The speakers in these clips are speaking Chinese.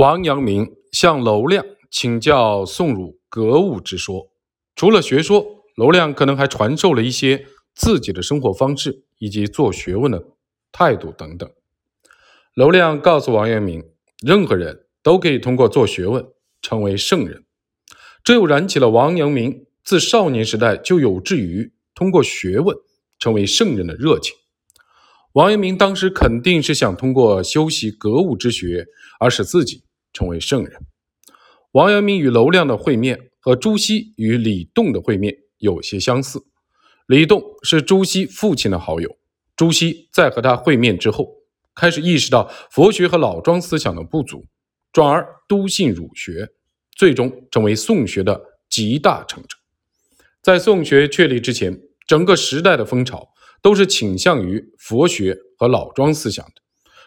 王阳明向娄亮请教宋儒格物之说，除了学说，娄亮可能还传授了一些自己的生活方式以及做学问的态度等等。娄亮告诉王阳明，任何人都可以通过做学问成为圣人，这又燃起了王阳明自少年时代就有志于通过学问成为圣人的热情。王阳明当时肯定是想通过修习格物之学而使自己成为圣人。王阳明与娄亮的会面和朱熹与李栋的会面有些相似。李栋是朱熹父亲的好友，朱熹在和他会面之后，开始意识到佛学和老庄思想的不足，转而笃信儒学，最终成为宋学的集大成者。在宋学确立之前，整个时代的风潮。都是倾向于佛学和老庄思想的。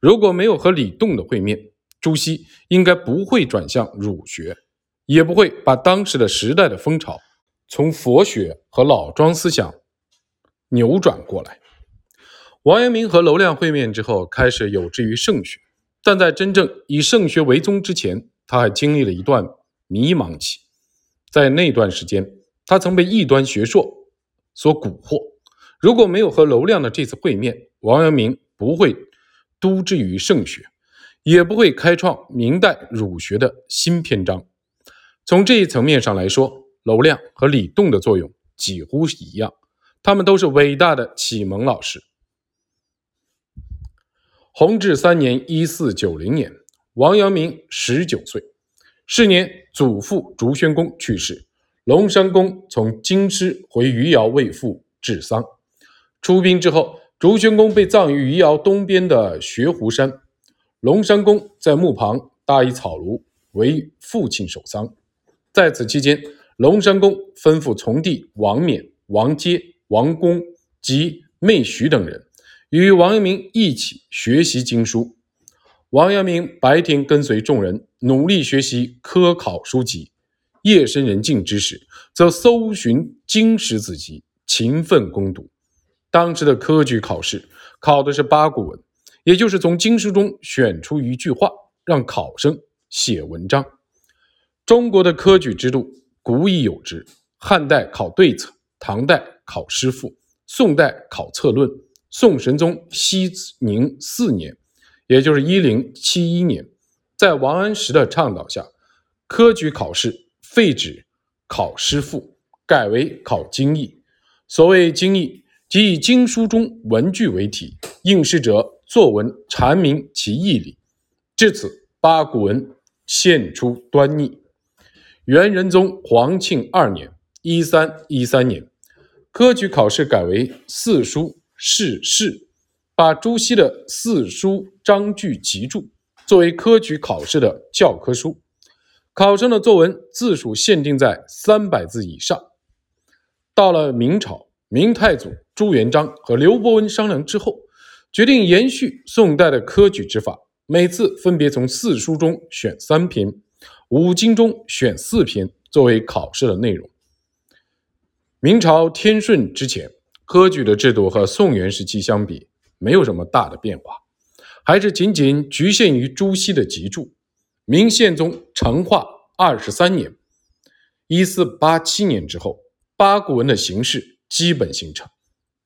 如果没有和李栋的会面，朱熹应该不会转向儒学，也不会把当时的时代的风潮从佛学和老庄思想扭转过来。王阳明和娄亮会面之后，开始有志于圣学，但在真正以圣学为宗之前，他还经历了一段迷茫期。在那段时间，他曾被异端学说所蛊惑。如果没有和娄亮的这次会面，王阳明不会笃之于圣学，也不会开创明代儒学的新篇章。从这一层面上来说，娄亮和李栋的作用几乎是一样，他们都是伟大的启蒙老师。弘治三年（一四九零年），王阳明十九岁，是年祖父竹轩公去世，龙山公从京师回余姚为父治丧。出兵之后，竹轩公被葬于余姚东边的学湖山，龙山公在墓旁搭一草庐，为父亲守丧。在此期间，龙山公吩咐从弟王冕、王阶、王公及妹徐等人，与王阳明一起学习经书。王阳明白天跟随众人努力学习科考书籍，夜深人静之时，则搜寻经史子集，勤奋攻读。当时的科举考试考的是八股文，也就是从经书中选出一句话，让考生写文章。中国的科举制度古已有之，汉代考对策，唐代考诗赋，宋代考策论。宋神宗熙宁四年，也就是一零七一年，在王安石的倡导下，科举考试废止考诗赋，改为考经义。所谓经义。即以经书中文句为题，应试者作文阐明其义理。至此，八股文现出端倪。元仁宗皇庆二年（一三一三年），科举考试改为四书试试，把朱熹的《四书章句集注作为科举考试的教科书，考生的作文字数限定在三百字以上。到了明朝，明太祖。朱元璋和刘伯温商量之后，决定延续宋代的科举之法，每次分别从四书中选三篇，五经中选四篇作为考试的内容。明朝天顺之前，科举的制度和宋元时期相比没有什么大的变化，还是仅仅局限于朱熹的集注。明宪宗成化二十三年（一四八七年）之后，八股文的形式基本形成。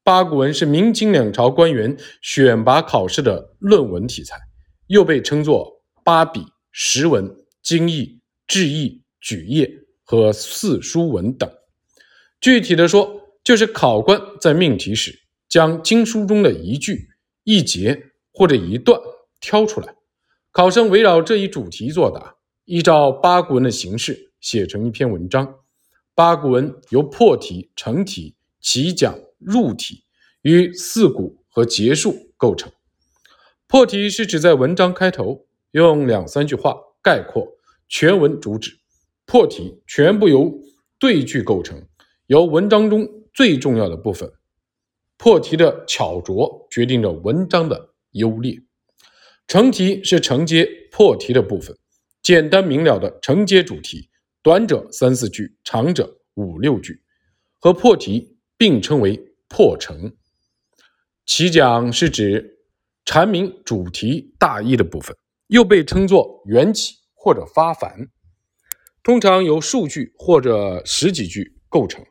八股文是明清两朝官员选拔考试的论文题材，又被称作八笔、十文、经义、志义、举业和四书文等。具体的说，就是考官在命题时，将经书中的一句、一节或者一段挑出来，考生围绕这一主题作答，依照八股文的形式写成一篇文章。八股文由破题、成题、起讲。入体与四股和结束构成。破题是指在文章开头用两三句话概括全文主旨。破题全部由对句构成，由文章中最重要的部分。破题的巧拙决定着文章的优劣。成题是承接破题的部分，简单明了的承接主题，短者三四句，长者五六句，和破题并称为。破成，其讲是指阐明主题大意的部分，又被称作缘起或者发凡，通常由数句或者十几句构成。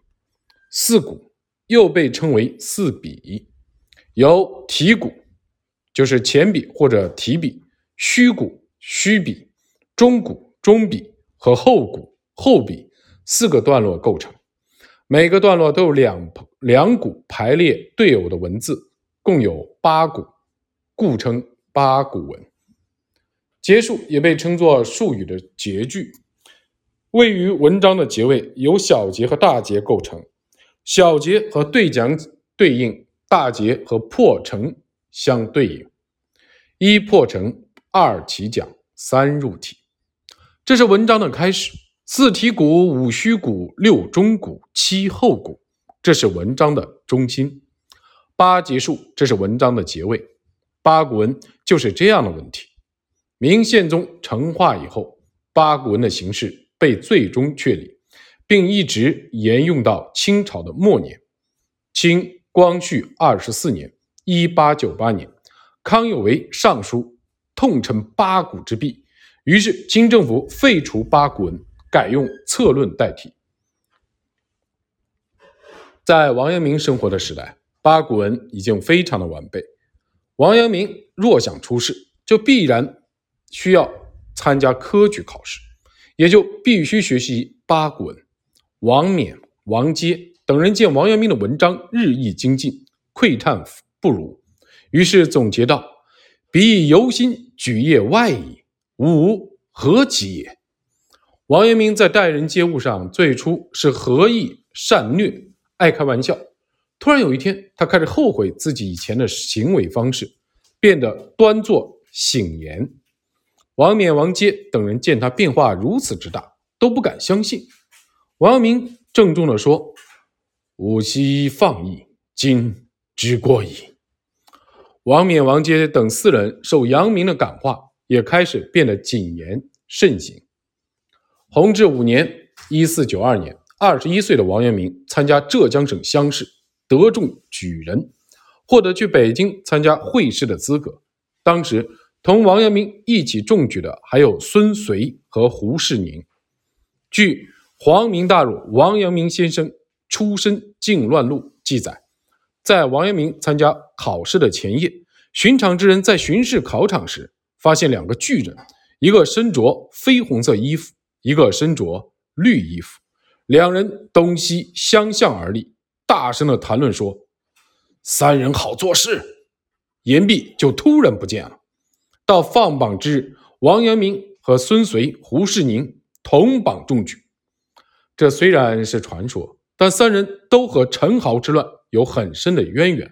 四古又被称为四笔，由提古，就是前笔或者提笔，虚古、虚笔，中古、中笔和后古、后笔四个段落构成。每个段落都有两两股排列对偶的文字，共有八股，故称八股文。结束也被称作术语的结句，位于文章的结尾，由小节和大节构成。小节和对讲对应，大节和破成相对应。一破成，二起讲，三入体。这是文章的开始。四提古，五虚古，六中古，七后古，这是文章的中心。八结束，这是文章的结尾。八股文就是这样的问题。明宪宗成化以后，八股文的形式被最终确立，并一直沿用到清朝的末年。清光绪二十四年（一八九八年），康有为上书痛陈八股之弊，于是清政府废除八股文。改用策论代替。在王阳明生活的时代，八股文已经非常的完备。王阳明若想出仕，就必然需要参加科举考试，也就必须学习八股文。王冕、王阶等人见王阳明的文章日益精进，喟叹不如，于是总结道：“彼游心举业外矣，吾何及也？”王阳明在待人接物上最初是和意善虐，爱开玩笑。突然有一天，他开始后悔自己以前的行为方式，变得端坐醒言。王冕、王阶等人见他变化如此之大，都不敢相信。王阳明郑重地说：“吾昔放逸，今知过矣。”王冕、王阶等四人受阳明的感化，也开始变得谨言慎行。弘治五年（一四九二年），二十一岁的王阳明参加浙江省乡试，得中举人，获得去北京参加会试的资格。当时同王阳明一起中举的还有孙遂和胡适宁。据《皇明大儒王阳明先生出身靖乱录》记载，在王阳明参加考试的前夜，寻常之人在巡视考场时，发现两个巨人，一个身着绯红色衣服。一个身着绿衣服，两人东西相向而立，大声的谈论说：“三人好做事。”言毕，就突然不见了。到放榜之日，王阳明和孙遂、胡适宁同榜中举。这虽然是传说，但三人都和陈豪之乱有很深的渊源，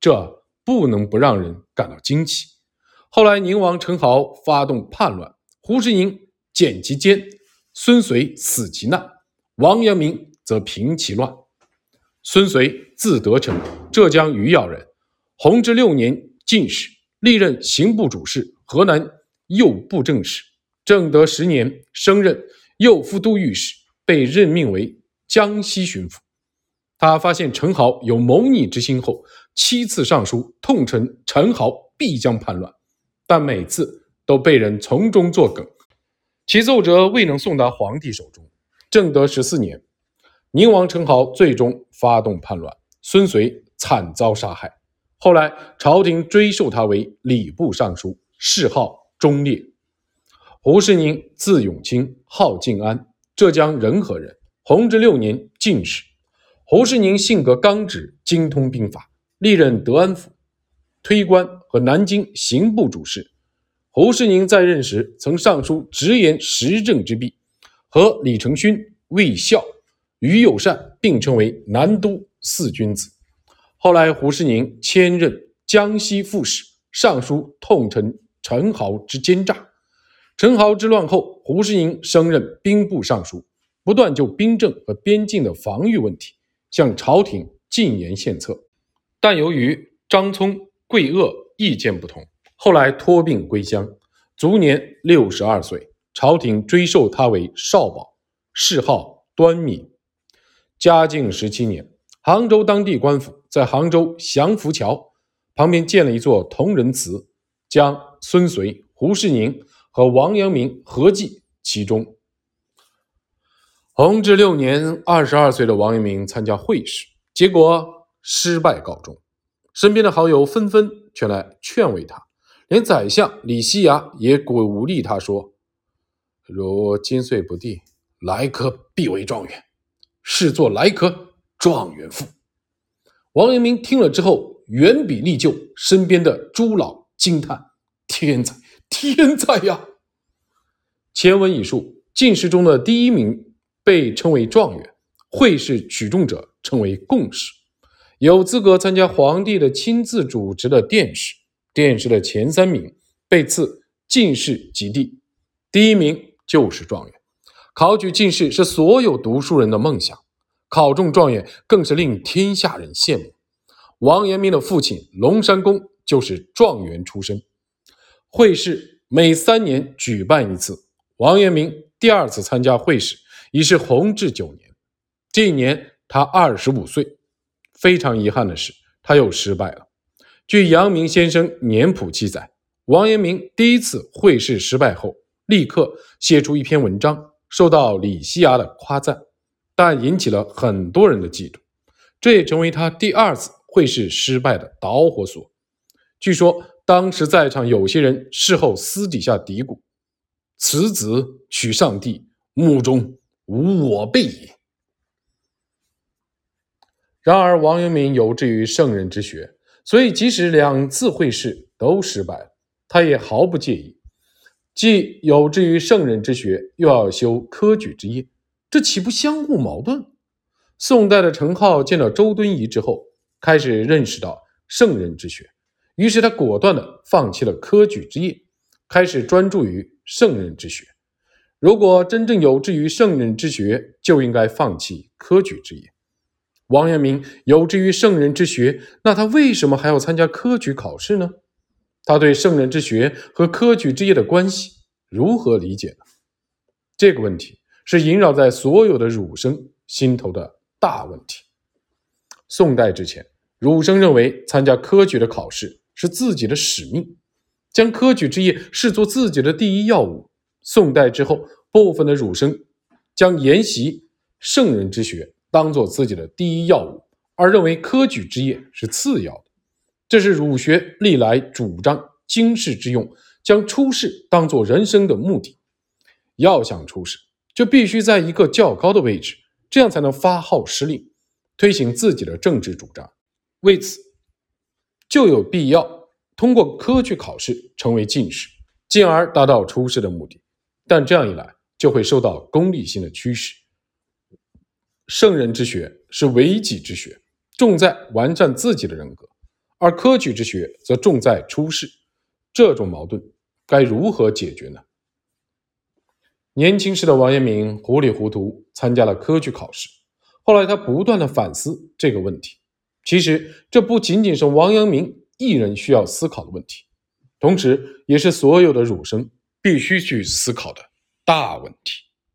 这不能不让人感到惊奇。后来，宁王陈豪发动叛乱，胡适宁捡其奸。孙遂死其难，王阳明则平其乱。孙遂字德成，浙江余姚人，弘治六年进士，历任刑部主事、河南右布政使。正德十年升任右副都御史，被任命为江西巡抚。他发现陈豪有谋逆之心后，七次上书痛陈陈豪必将叛乱，但每次都被人从中作梗。其奏折未能送达皇帝手中。正德十四年，宁王陈豪最终发动叛乱，孙遂惨遭杀害。后来朝廷追授他为礼部尚书，谥号忠烈。胡适宁，字永清，号静安，浙江仁和人，弘治六年进士。胡适宁性格刚直，精通兵法，历任德安府推官和南京刑部主事。胡适宁在任时曾上书直言时政之弊，和李承勋、魏孝、于友善并称为南都四君子。后来胡适宁迁任江西副使，上书痛陈陈豪之奸诈。陈豪之乱后，胡适宁升任兵部尚书，不断就兵政和边境的防御问题向朝廷进言献策。但由于张聪、桂萼意见不同。后来托病归乡，卒年六十二岁。朝廷追授他为少保，谥号端敏。嘉靖十七年，杭州当地官府在杭州祥符桥旁边建了一座铜仁祠，将孙遂、胡适宁和王阳明合计其中。弘治六年，二十二岁的王阳明参加会试，结果失败告终。身边的好友纷纷前来劝慰他，连宰相李希崖也鼓励他说：“如今岁不第，来科必为状元，试作来科状元赋。”王阳明听了之后，远比立就，身边的诸老惊叹：“天才，天才呀！”前文已述，进士中的第一名。被称为状元，会试取中者称为贡士，有资格参加皇帝的亲自主持的殿试。殿试的前三名被赐进士及第，第一名就是状元。考取进士是所有读书人的梦想，考中状元更是令天下人羡慕。王阳明的父亲龙山公就是状元出身。会试每三年举办一次，王阳明第二次参加会试。已是弘治九年，这一年他二十五岁。非常遗憾的是，他又失败了。据阳明先生年谱记载，王阳明第一次会试失败后，立刻写出一篇文章，受到李希崖的夸赞，但引起了很多人的嫉妒，这也成为他第二次会试失败的导火索。据说当时在场有些人事后私底下嘀咕：“此子取上帝，目中。”无我辈也。然而，王阳明有志于圣人之学，所以即使两次会试都失败了，他也毫不介意。既有志于圣人之学，又要修科举之业，这岂不相互矛盾？宋代的程颢见到周敦颐之后，开始认识到圣人之学，于是他果断的放弃了科举之业，开始专注于圣人之学。如果真正有志于圣人之学，就应该放弃科举之业。王阳明有志于圣人之学，那他为什么还要参加科举考试呢？他对圣人之学和科举之业的关系如何理解呢？这个问题是萦绕在所有的儒生心头的大问题。宋代之前，儒生认为参加科举的考试是自己的使命，将科举之业视作自己的第一要务。宋代之后，部分的儒生将研习圣人之学当做自己的第一要务，而认为科举之业是次要的。这是儒学历来主张经世致用，将出世当做人生的目的。要想出世，就必须在一个较高的位置，这样才能发号施令，推行自己的政治主张。为此，就有必要通过科举考试成为进士，进而达到出世的目的。但这样一来，就会受到功利性的驱使。圣人之学是为己之学，重在完善自己的人格；而科举之学则重在出世。这种矛盾该如何解决呢？年轻时的王阳明糊里糊涂参加了科举考试，后来他不断的反思这个问题。其实，这不仅仅是王阳明一人需要思考的问题，同时也是所有的儒生。必须去思考的大问题。